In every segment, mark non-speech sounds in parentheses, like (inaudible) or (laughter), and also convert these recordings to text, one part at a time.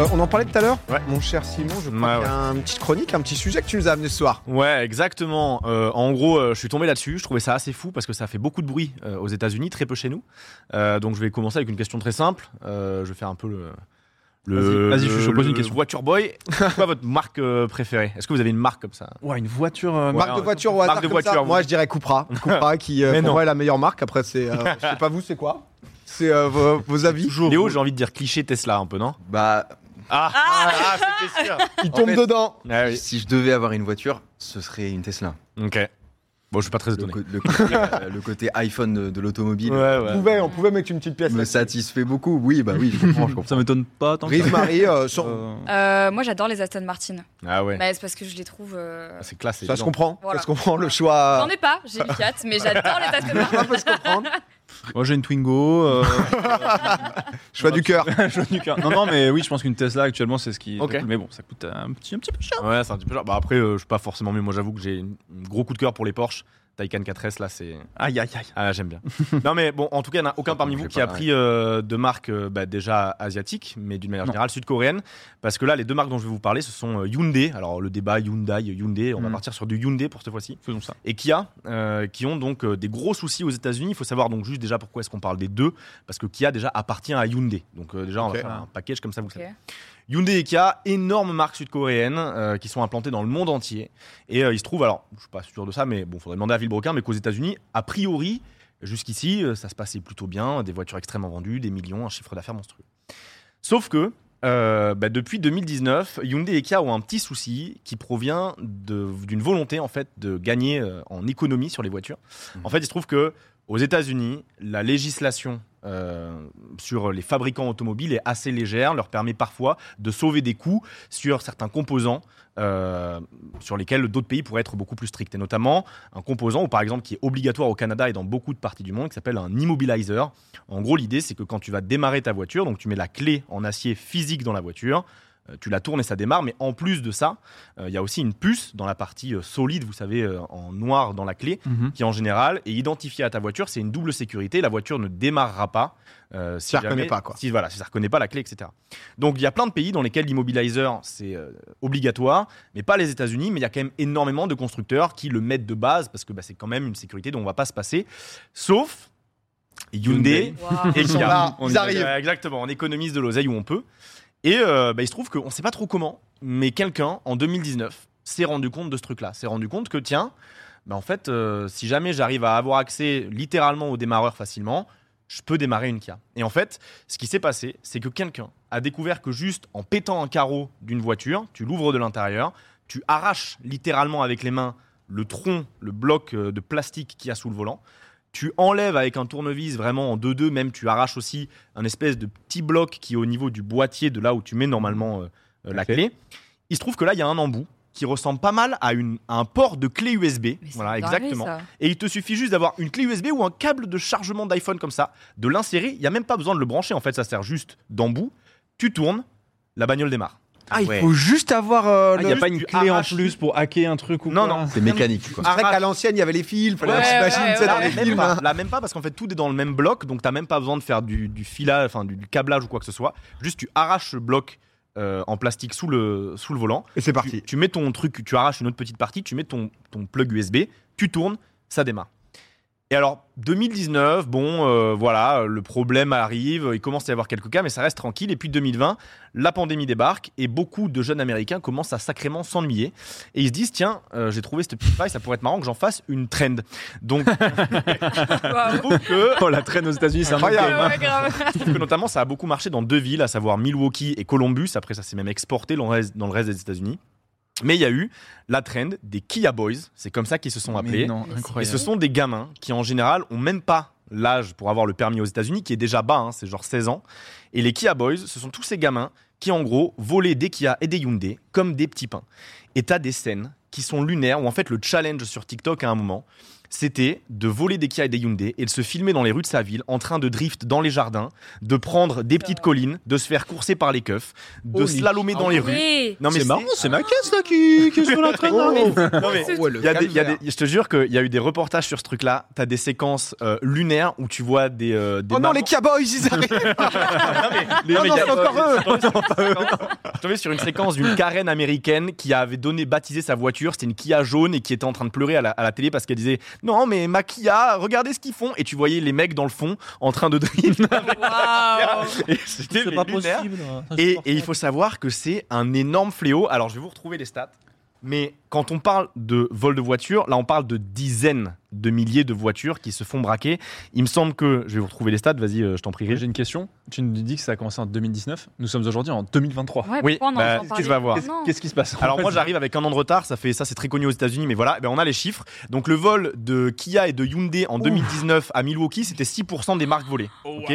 Euh, on en parlait tout à l'heure Ouais. Mon cher Simon, je crois Ouais, a une petite chronique, un petit sujet que tu nous as amené ce soir. Ouais, exactement. Euh, en gros, euh, je suis tombé là-dessus. Je trouvais ça assez fou parce que ça fait beaucoup de bruit euh, aux États-Unis, très peu chez nous. Euh, donc, je vais commencer avec une question très simple. Euh, je vais faire un peu le. Le, Vas-y, je suis chaud, pose une question. Voiture Boy, c'est quoi votre marque euh, préférée? Est-ce que vous avez une marque comme ça? Ouais, une voiture. euh, marque de ouais, voiture au marque de ça voiture, Moi, je dirais Cupra. (laughs) Cupra qui, euh, Mais pour non. moi, est la meilleure marque. Après, c'est. euh, (laughs) je sais pas vous, c'est quoi? C'est euh, vos, vos avis? Léo, j'ai envie de dire cliché Tesla un peu, non? Bah, Ah, ah, c'était (laughs) sûr. Il En tombe fait- dedans. Ah oui. si je devais avoir une voiture, ce serait une Tesla. Ok. Bon, je suis pas très étonné. le côté, euh, le côté iPhone de, de l'automobile Ouais, On pouvait, on pouvait mettre une petite pièce. me satisfait beaucoup. Oui, bah oui, je comprends, je (laughs) comprends. Ça m'étonne pas tant que ça. Rive Marie, euh, sans- Euh, Euh, moi, j'adore les Aston Martin. Ah ouais. Bah, c'est parce que je les trouve. euh, Ah, C'est classe. ça se comprend. Voilà. Ça se comprend le choix. J'en ai pas, j'ai une Fiat, mais j'adore les Aston (laughs) Martin. Ça peut se comprendre. Moi j'ai une Twingo. euh, (laughs) Choix du cœur. (laughs) choix du cœur. Non, non, mais oui, je pense qu'une Tesla actuellement c'est ce qui. est Ok. Mais bon, ça coûte un petit, un petit peu cher. Ouais, c'est un petit peu genre. Bah après, euh, je suis pas forcément mieux. Moi, j'avoue que j'ai un gros coup de cœur pour les Porsche. Taycan 4S, là, c'est. Aïe, aïe, aïe. Ah, j'aime bien. (laughs) non, mais bon, en tout cas, il n'y en a aucun parmi vous qui a pris euh, de marques euh, bah, déjà asiatiques, mais d'une manière Non. générale sud-coréennes. Parce que là, les deux marques dont je vais vous parler, ce sont euh, Hyundai. Alors, le débat Hyundai, Hyundai, on va Mm. partir sur du Hyundai pour cette fois-ci. Faisons ça. Et Kia, euh, qui ont donc euh, des gros soucis aux États-Unis. Il faut savoir donc juste déjà pourquoi est-ce qu'on parle des deux. Parce que Kia déjà appartient à Hyundai. Donc, euh, déjà, on va faire un package comme ça, vous savez. Hyundai et Kia, énormes marques sud-coréennes euh, qui sont implantées dans le monde entier. Et euh, il se trouve, alors, je suis pas sûr de ça, mais bon, faudrait demander à Villebrequin, mais qu'aux États-Unis, a priori, jusqu'ici, euh, ça se passait plutôt bien, des voitures extrêmement vendues, des millions, un chiffre d'affaires monstrueux. Sauf que, euh, bah, depuis 2019, Hyundai et Kia ont un petit souci qui provient d'une volonté en fait de gagner en économie sur les voitures. Mhm. En fait, il se trouve que aux États-Unis, la législation euh, sur les fabricants automobiles est assez légère, leur permet parfois de sauver des coûts sur certains composants euh, sur lesquels d'autres pays pourraient être beaucoup plus stricts. Et notamment un composant, ou par exemple, qui est obligatoire au Canada et dans beaucoup de parties du monde, qui s'appelle un immobilizer. En gros, l'idée, c'est que quand tu vas démarrer ta voiture, donc tu mets la clé en acier physique dans la voiture, tu la tournes et ça démarre, mais en plus de ça, euh, il y a aussi une puce dans la partie euh, solide, vous savez, euh, en noir dans la clé, qui en général est identifiée à ta voiture. C'est une double sécurité. La voiture ne démarrera pas. euh, si Ça reconnaît jamais- pas, quoi. Si, voilà, si ça reconnaît pas la clé, etc. Donc il y a plein de pays dans lesquels l'immobilizer c'est euh, obligatoire, mais pas les États-Unis. Mais il y a quand même énormément de constructeurs qui le mettent de base parce que bah, c'est quand même une sécurité dont on va pas se passer. Sauf Hyundai, Waouh. et Ils sont Kia. là, On ils arrivent. euh, exactement, on économise de l'oseille où on peut. Et euh, bah, il se trouve qu'on ne sait pas trop comment, mais quelqu'un en 2019 s'est rendu compte de ce truc-là. S'est rendu compte que tiens, bah, en fait, euh, si jamais j'arrive à avoir accès littéralement au démarreur facilement, je peux démarrer une Kia. Et en fait, ce qui s'est passé, c'est que quelqu'un a découvert que juste en pétant un carreau d'une voiture, tu l'ouvres de l'intérieur, tu arraches littéralement avec les mains le tronc, le bloc euh, de plastique qu'il y a sous le volant. Tu enlèves avec un tournevis vraiment en 2-2, même tu arraches aussi un espèce de petit bloc qui est au niveau du boîtier de là où tu mets normalement euh, euh, la clé. Il se trouve que là, il y a un embout qui ressemble pas mal à, une, à un port de clé USB. Mais Voilà, exactement. Et il te suffit juste d'avoir une clé USB ou un câble de chargement d'iPhone comme ça, de l'insérer. Il n'y a même pas besoin de le brancher. En fait, ça sert juste d'embout. Tu tournes, la bagnole démarre. Ah, il Ouais. faut juste avoir. euh, Il le- n'y a pas une clé en plus pour hacker un truc ou Non, quoi non. C'est mécanique, quoi. C'est vrai qu'à l'ancienne, il y avait les fils, fallait Ouais, la machine, ouais, tu sais, ouais, dans ouais. les Même films. pas, là, même pas, parce qu'en fait, tout est dans le même bloc, donc t'as même pas besoin de faire du, du filage, enfin du, du câblage ou quoi que ce soit. Juste, tu arraches le bloc euh, en plastique sous le, sous le volant. Et c'est Tu, parti. tu mets ton truc, tu arraches une autre petite partie, tu mets ton, ton plug USB, tu tournes, ça démarre. Et alors, 2019, bon, euh, voilà, le problème arrive, il commence à y avoir quelques cas, mais ça reste tranquille. Et puis 2020, la pandémie débarque et beaucoup de jeunes Américains commencent à sacrément s'ennuyer. Et ils se disent, tiens, euh, j'ai trouvé cette petite faille, ça pourrait être marrant que j'en fasse une trend. Donc, (laughs) que Oh, la traîne aux États-Unis, c'est Incroyable. game. Ouais, grave. (laughs) je trouve que notamment ça a beaucoup marché dans deux villes, à savoir Milwaukee et Columbus. Après, ça s'est même exporté dans le reste des États-Unis. Mais il y a eu la trend des Kia Boys, c'est comme ça qu'ils se sont appelés. non, Et ce sont des gamins qui, en général, ont même pas l'âge pour avoir le permis aux États-Unis, qui est déjà bas, hein, c'est genre 16 ans. Et les Kia Boys, ce sont tous ces gamins qui, en gros, volaient des Kia et des Hyundai comme des petits pains. Et t'as des scènes qui sont lunaires, où en fait, le challenge sur TikTok à un moment, c'était de voler des Kia et des Hyundai et de se filmer dans les rues de sa ville en train de drift dans les jardins, de prendre des petites collines, de se faire courser par les keufs, de slalomer dans les rues. Non C'est marrant, c'est ma caisse là qui, qui est sur la traîne. Non, mais- Oh, calvaire. des- je te jure qu'il y a eu des reportages sur ce truc-là. T'as des séquences euh, lunaires où tu vois des. euh, des Oh non, les Kia Boys, ils arrivent (laughs) Les Non, mecs, non, c'est euh, encore eux Je tombais sur une séquence d'une Karen américaine qui avait donné baptisé sa voiture. C'était une Kia jaune et qui était en train de pleurer à la, à la télé parce qu'elle disait non mais ma Kia, regardez ce qu'ils font. Et tu voyais les mecs dans le fond en train de drift. (laughs) Waouh. et c'était pas lunaire. possible. hein. Et, et il faut savoir que c'est un énorme fléau. Alors je vais vous retrouver les stats. Mais quand on parle de vol de voiture, là on parle de dizaines de milliers de voitures qui se font braquer. Il me semble que, je vais vous retrouver les stats, vas-y, euh, je t'en prie. J'ai une question. Tu nous dis que ça a commencé en 2019. Nous sommes aujourd'hui en 2023. Ouais, Oui, bah, qu'est-ce qui se passe Alors moi j'arrive avec un an de retard, ça fait ça c'est très connu aux États-Unis, mais voilà, ben, on a les chiffres. Donc le vol de Kia et de Hyundai en 2019 à Milwaukee, c'était 6% des marques volées. ok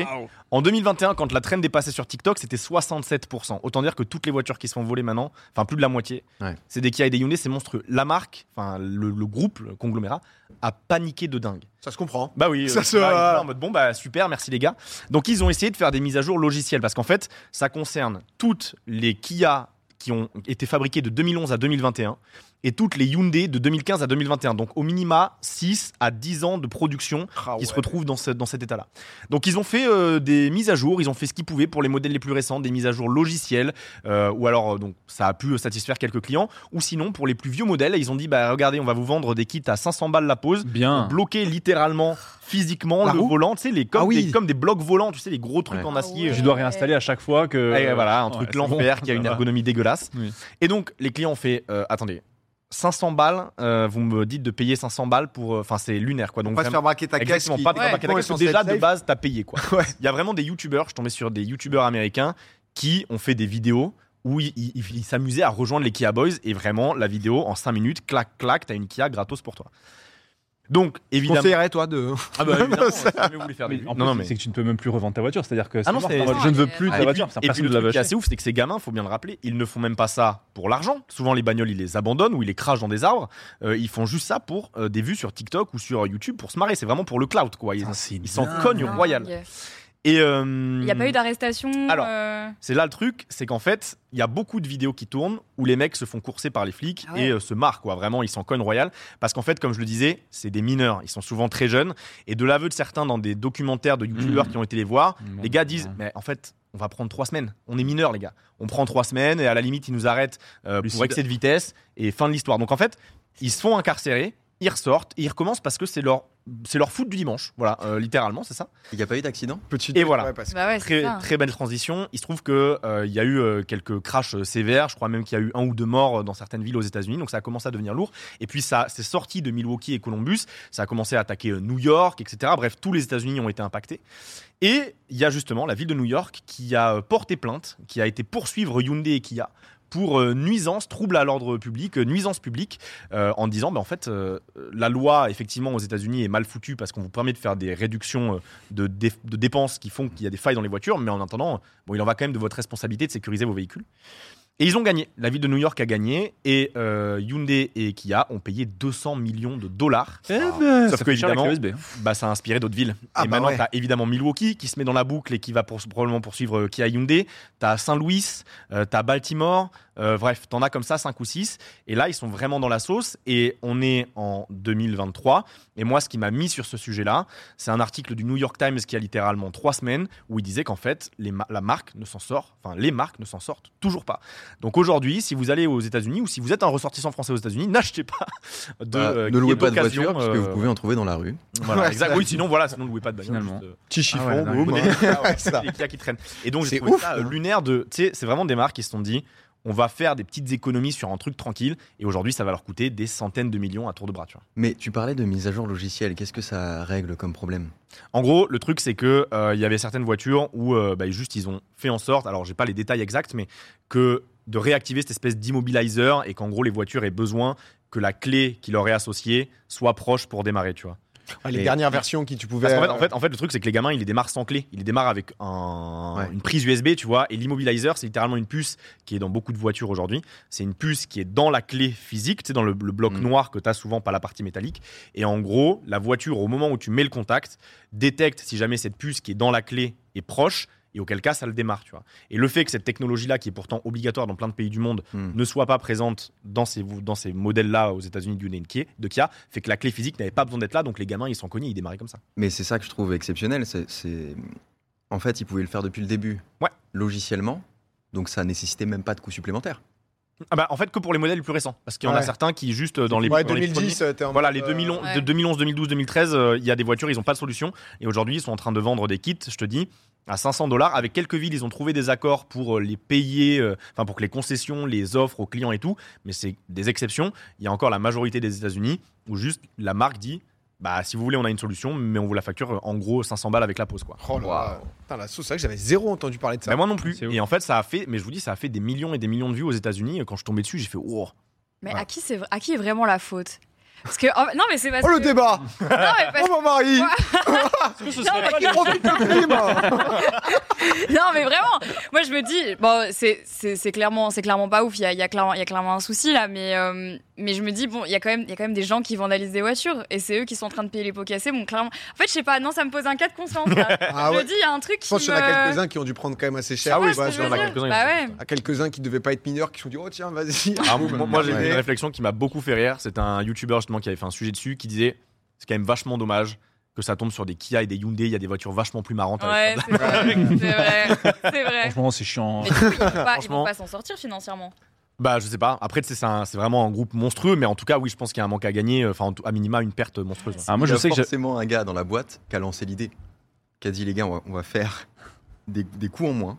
en 2021, quand la est passée sur TikTok, c'était 67%. Autant dire que toutes les voitures qui se font voler maintenant, enfin plus de la moitié, Ouais. c'est des Kia et des Hyundai, c'est monstrueux. La marque, enfin le, le groupe, le conglomérat, a paniqué de dingue. Ça se comprend. Bah oui, Ça euh, se- bah, en mode bon bah super, merci les gars. Donc ils ont essayé de faire des mises à jour logicielles parce qu'en fait, ça concerne toutes les Kia qui ont été fabriquées de 2011 à 2021 et toutes les Hyundai de 2015 à 2021. Donc au minima 6 à 10 ans de production Ah qui se retrouvent dans, ce- dans cet état-là. Donc ils ont fait euh, des mises à jour, ils ont fait ce qu'ils pouvaient pour les modèles les plus récents, des mises à jour logicielles, euh, ou alors euh, donc ça a pu satisfaire quelques clients, ou sinon pour les plus vieux modèles, ils ont dit bah regardez, on va vous vendre des kits à 500 balles la pause, Bien. bloquer littéralement physiquement La le roue volant, tu sais, les, comme, Ah oui. des, comme des blocs volants, tu sais, les gros trucs Ouais. en acier. Ah Je ouais. dois réinstaller à chaque fois que. Et voilà, un truc l'enfer bon, qui a une ergonomie dégueulasse. Oui. Et donc, les clients ont fait euh, attendez, 500 balles, euh, vous me dites de payer 500 balles pour. euh, Enfin, c'est lunaire quoi. On Donc, va se faire braquer ta caisse. Exactement, qui- pas Ouais. braquer ta caisse, déjà de base, t'as payé quoi. (laughs) Ouais. Il y a vraiment des youtubeurs, je tombais sur des youtubeurs américains qui ont fait des vidéos où ils s'amusaient à rejoindre les Kia Boys et vraiment la vidéo en 5 minutes, clac clac, t'as une Kia gratos pour toi. Donc évidemment. conseillerais, toi, de. Ah bah (laughs) évidemment, si jamais vous voulez faire des Mais en non, plus, mais c'est que tu ne peux même plus revendre ta voiture. C'est-à-dire que Ah non, mort, c'est- je ne veux plus de Ah, ta Et voiture. et puis le truc qui est assez ouf, c'est que ces gamins, faut bien le rappeler, ils ne font même pas ça pour l'argent. Souvent, les bagnoles, ils les abandonnent ou ils les crachent dans des arbres. Euh, ils font juste ça pour euh, des vues sur TikTok ou sur YouTube pour se marrer. C'est vraiment pour le cloud, quoi. Ils s'en cognent royal. Et euh, Il n'y a pas eu d'arrestation Alors, euh, c'est là le truc, c'est qu'en fait, il y a beaucoup de vidéos qui tournent où les mecs se font courser par les flics Ah ouais. et euh, se marrent, quoi. Vraiment, ils s'en cognent royal. Parce qu'en fait, comme je le disais, c'est des mineurs. Ils sont souvent très jeunes. Et de l'aveu de certains dans des documentaires de youtubeurs Mhm. qui ont été les voir, Mmh. les gars disent, mais en fait, on va prendre trois semaines. On est mineurs, les gars. On prend trois semaines et à la limite, ils nous arrêtent euh, pour excès de vitesse et fin de l'histoire. Donc en fait, ils se font incarcérer, ils ressortent, et ils recommencent parce que c'est leur, c'est leur foot du dimanche. Voilà, euh, littéralement, c'est ça. Il n'y a pas eu d'accident? Petit Et voilà. Ouais, parce que- Bah ouais, Très, très belle transition. Il se trouve que euh, il y a eu euh, quelques crashs euh, sévères. Je crois même qu'il y a eu un ou deux morts dans certaines villes aux États-Unis. Donc ça a commencé à devenir lourd. Et puis ça c'est sorti de Milwaukee et Columbus. Ça a commencé à attaquer euh, New York, etc. Bref, tous les États-Unis ont été impactés. Et il y a justement la ville de New York qui a porté plainte, qui a été poursuivre Hyundai et Kia pour euh, nuisance, trouble à l'ordre public, euh, nuisance publique, euh, en disant, bah, en fait, euh, la loi, effectivement, aux États-Unis est mal foutue parce qu'on vous permet de faire des réductions de, de dépenses qui font qu'il y a des failles dans les voitures, mais en attendant, bon, il en va quand même de votre responsabilité de sécuriser vos véhicules. Et ils ont gagné. La ville de New York a gagné et euh, Hyundai et Kia ont payé 200 millions de dollars. Eh ben, Sauf ça que, évidemment, hein. Bah, ça a inspiré d'autres villes. Ah et bah maintenant, ouais. t'as évidemment Milwaukee qui se met dans la boucle et qui va pour- probablement poursuivre euh, Kia Hyundai. T'as Saint-Louis, euh, t'as Baltimore. Euh, bref, t'en as comme ça 5 ou 6. Et là, ils sont vraiment dans la sauce. Et on est en 2023. Et moi, ce qui m'a mis sur ce sujet-là, c'est un article du New York Times qui a littéralement 3 semaines où il disait qu'en fait, les ma- la marque ne s'en sort, enfin, les marques ne s'en sortent toujours pas. Donc aujourd'hui, si vous allez aux États-Unis ou si vous êtes un ressortissant français aux États-unis, (laughs) n'achetez pas de. Bah, euh, Ne louez pas de voiture, parce que euh, vous pouvez en trouver dans la rue. (laughs) voilà, Ouais, exact. Oui, sinon, voilà, sinon ne louez pas de bagnole. Euh, Petit chiffon, ouais, dingue. boum. (laughs) qui traînent. Et donc, C'est j'ai trouvé ouf, ça euh, hein. lunaire de. Tu sais, c'est vraiment des marques qui se sont dit on va faire des petites économies sur un truc tranquille. Et aujourd'hui, ça va leur coûter des centaines de millions à tour de bras. Tu vois. Mais tu parlais de mise à jour logicielle. Qu'est-ce que ça règle comme problème? En gros, le truc, c'est que euh, y avait certaines voitures où euh, bah, juste ils ont fait en sorte, alors j'ai pas les détails exacts, mais que de réactiver cette espèce d'immobilizer et qu'en gros les voitures aient besoin que la clé qui leur est associée soit proche pour démarrer, tu vois. Ah, les Et- dernières versions qui tu pouvais. Parce fait, euh, en, fait, en fait, le truc, c'est que les gamins, ils les démarrent sans clé. Ils les démarrent avec un- Ouais. une prise USB, tu vois. Et l'immobilizer, c'est littéralement une puce qui est dans beaucoup de voitures aujourd'hui. C'est une puce qui est dans la clé physique, tu sais, dans le, le bloc Mm. noir que tu as souvent, pas la partie métallique. Et en gros, la voiture, au moment où tu mets le contact, détecte si jamais cette puce qui est dans la clé est proche. Et auquel cas, ça le démarre, tu vois. Et le fait que cette technologie-là, qui est pourtant obligatoire dans plein de pays du monde, Hmm. ne soit pas présente dans ces, dans ces modèles-là aux États-Unis du de Kia, fait que la clé physique n'avait pas besoin d'être là. Donc les gamins, ils sont connus, ils démarraient comme ça. Mais c'est ça que je trouve exceptionnel. C'est, c'est- En fait, ils pouvaient le faire depuis le début, Ouais. logiciellement. Donc ça nécessitait même pas de coûts supplémentaires. Ah bah, en fait, que pour les modèles les plus récents. Parce qu'il y en a certains qui, juste euh, dans les, ouais, dans les 2010, premiers- euh, t'es en Voilà, les euh, 2011, Ouais. de 2011, 2012, 2013, euh, il y a des voitures, ils n'ont pas de solution. Et aujourd'hui, ils sont en train de vendre des kits, je te dis, à 500 dollars. Avec quelques villes, ils ont trouvé des accords pour euh, les payer, euh, enfin pour que les concessions les offrent aux clients et tout. Mais c'est des exceptions. Il y a encore la majorité des États-Unis où juste la marque dit bah si vous voulez, on a une solution, mais on vous la facture euh, en gros 500 balles avec la pause quoi. Oh là là. Putain, la sauce, c'est vrai que j'avais zéro entendu parler de ça. Bah, moi non plus. Et en fait, ça a fait, mais je vous dis, ça a fait des millions et des millions de vues aux États-Unis. Quand je tombé dessus, j'ai fait oh. Mais Ouais. à qui c'est à qui est vraiment la faute? Parce que oh, non mais c'est parce Oh le que débat non mais parce Oh mon mari (laughs) Non, mais- profite le crime (laughs) (laughs) non mais vraiment moi je me dis bon c'est clairement c'est clairement pas ouf il y a y a clairement il y a clairement un souci là mais euh, mais je me dis bon il y a quand même il y a quand même des gens qui vandalisent des voitures et c'est eux qui sont en train de payer les pots cassés bon clairement en fait je sais pas non ça me pose un cas de conscience là. (laughs) Ah je ouais. me dis il y a un truc Je pense qui qu'il y en a quelques-uns qui ont dû prendre quand même assez cher. Ah oui, Ouais, tu vois, ce que je il y en a veux dire. quelques-uns, bah ouais à quelques-uns qui devaient pas être mineurs qui se sont dit oh tiens vas-y Ah, moi, moi, j'ai Ouais. une réflexion qui m'a beaucoup fait rire. C'est un YouTuber justement qui avait fait un sujet dessus qui disait c'est quand même vachement dommage que ça tombe sur des Kia et des Hyundai. Il y a des voitures vachement plus marrantes. avec ouais ça. c'est vrai c'est vrai Franchement, c'est chiant. mais du coup, ils vont pas, ils vont pas s'en sortir financièrement Bah, je sais pas. Après, tu sais, c'est vraiment un groupe monstrueux, mais en tout cas, oui, je pense qu'il y a un manque à gagner. Enfin, en tout- à minima, une perte monstrueuse. Ah, moi, Il y je a sais que forcément un gars dans la boîte qui a lancé l'idée, qui a dit les gars, on va, on va faire des, des coûts en moins.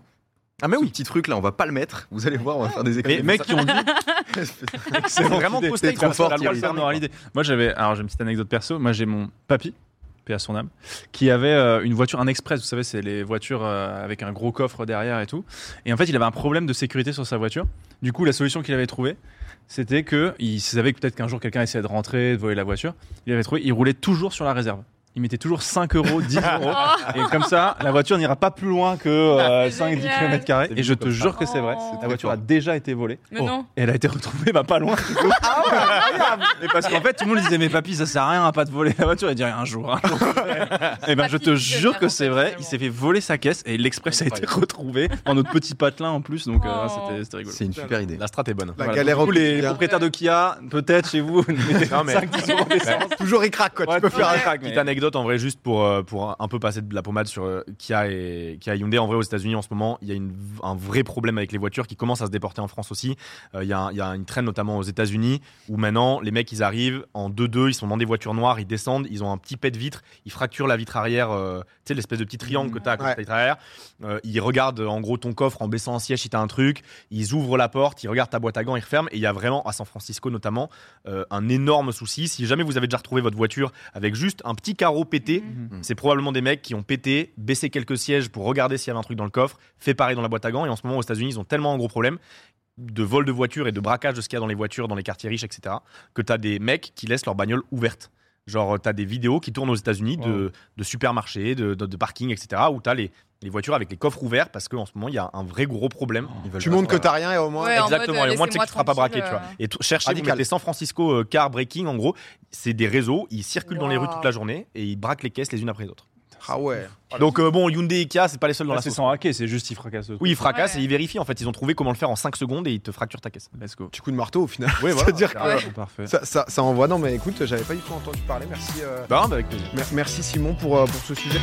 Ah, mais Ce oui. petit truc là, on va pas le mettre. Vous allez voir, on va faire des Mais économies. les mecs qui ont dit. (laughs) C'est vraiment. C'est trop fort, La loi permet. Moi, j'avais. Alors, j'ai une petite anecdote perso. Moi, j'ai mon papy, à son âme, qui avait euh, une voiture, un express. Vous savez, c'est les voitures euh, avec un gros coffre derrière et tout. Et en fait, il avait un problème de sécurité sur sa voiture. Du coup, la solution qu'il avait trouvée, c'était que il savait peut-être qu'un jour quelqu'un essayait de rentrer, de voler la voiture. Il avait trouvé, il roulait toujours sur la réserve. Il mettait toujours 5 euros, 10 euros. Et comme ça, la voiture n'ira pas plus loin que euh, C'est 5-10 génial. km. Et je te ça. jure que c'est vrai. Oh. La voiture a déjà été volée. mais Oh. non Et elle a été retrouvée bah, pas loin. du coup. Et parce qu'en fait, tout le monde disait Mais papy, ça sert à rien à pas te voler la voiture. Il dit un jour. Un jour. et ben, je te jure que c'est vrai. Il s'est fait voler sa caisse et l'Express a été retrouvé en notre petit patelin en plus. Donc, euh, Oh. c'était- c'était rigolo. C'est une super idée. La strat est bonne. La Voilà. galère Du coup, au les propriétaires de Kia, peut-être chez vous, mettez (laughs) Non, mais- 5-10 euros. Toujours il craque quoi. Ouais, tu peux faire un mais- Petite anecdote en vrai, juste pour, euh, pour un peu passer de la pommade sur euh, Kia et Kia Hyundai. En vrai, aux États-Unis en ce moment, il y a une, un vrai problème avec les voitures qui commence à se déporter en France aussi. Euh, Il y, a il y a une traîne notamment aux États-Unis où maintenant les mecs ils arrivent en 2-2, ils sont dans des voitures noires, ils descendent, ils ont un petit pet de vitre, ils fracturent la vitre arrière, euh, tu sais, l'espèce de petit triangle que tu as à côté de ta vitre arrière. Euh, ils regardent en gros ton coffre en baissant un siège si tu as un truc, ils ouvrent la porte, ils regardent ta boîte à gants, ils referment. Et il y a vraiment, à San Francisco notamment, un énorme souci. Si jamais vous avez déjà retrouvé votre voiture avec juste un petit carreau pété, Mhm. c'est probablement des mecs qui ont pété, baissé quelques sièges pour regarder s'il y avait un truc dans le coffre, fait pareil dans la boîte à gants. Et en ce moment, aux États-Unis, ils ont tellement un gros problème de vol de voitures et de braquage de ce qu'il y a dans les voitures, dans les quartiers riches, etc., que tu as des mecs qui laissent leur bagnole ouverte. Genre, tu as des vidéos qui tournent aux États-Unis de, de supermarchés, de, de, de parking, etc., où tu as les, les voitures avec les coffres ouverts parce qu'en ce moment, il y a un vrai gros problème. Ils Tu montres que t'as rien et au moins. Ouais, Exactement, mode, et au moins tu sais que tu ne laissez-moi seras pas braqué, tu vois. euh. Et cherchez, vous mettez San Francisco euh, car breaking, en gros, c'est des réseaux, ils circulent dans les rues toute la journée et ils braquent les caisses les unes après les autres. Ah ouais. Donc euh, bon, Hyundai et Kia, c'est pas les seuls dans Là, la c'est sans hacker, c'est juste ils fracassent. Oui, ils fracassent Ouais. et ils vérifient. En fait, ils ont trouvé comment le faire en 5 secondes et ils te fracturent ta caisse. Let's go. Petit coup de marteau au final. Oui, (laughs) C'est-à-dire que. Parfait. ça, ça, ça envoie. Non mais écoute, j'avais pas du tout entendu parler. Merci. euh, Bah, bah, avec plaisir. mer- Merci Simon pour, euh, pour ce sujet.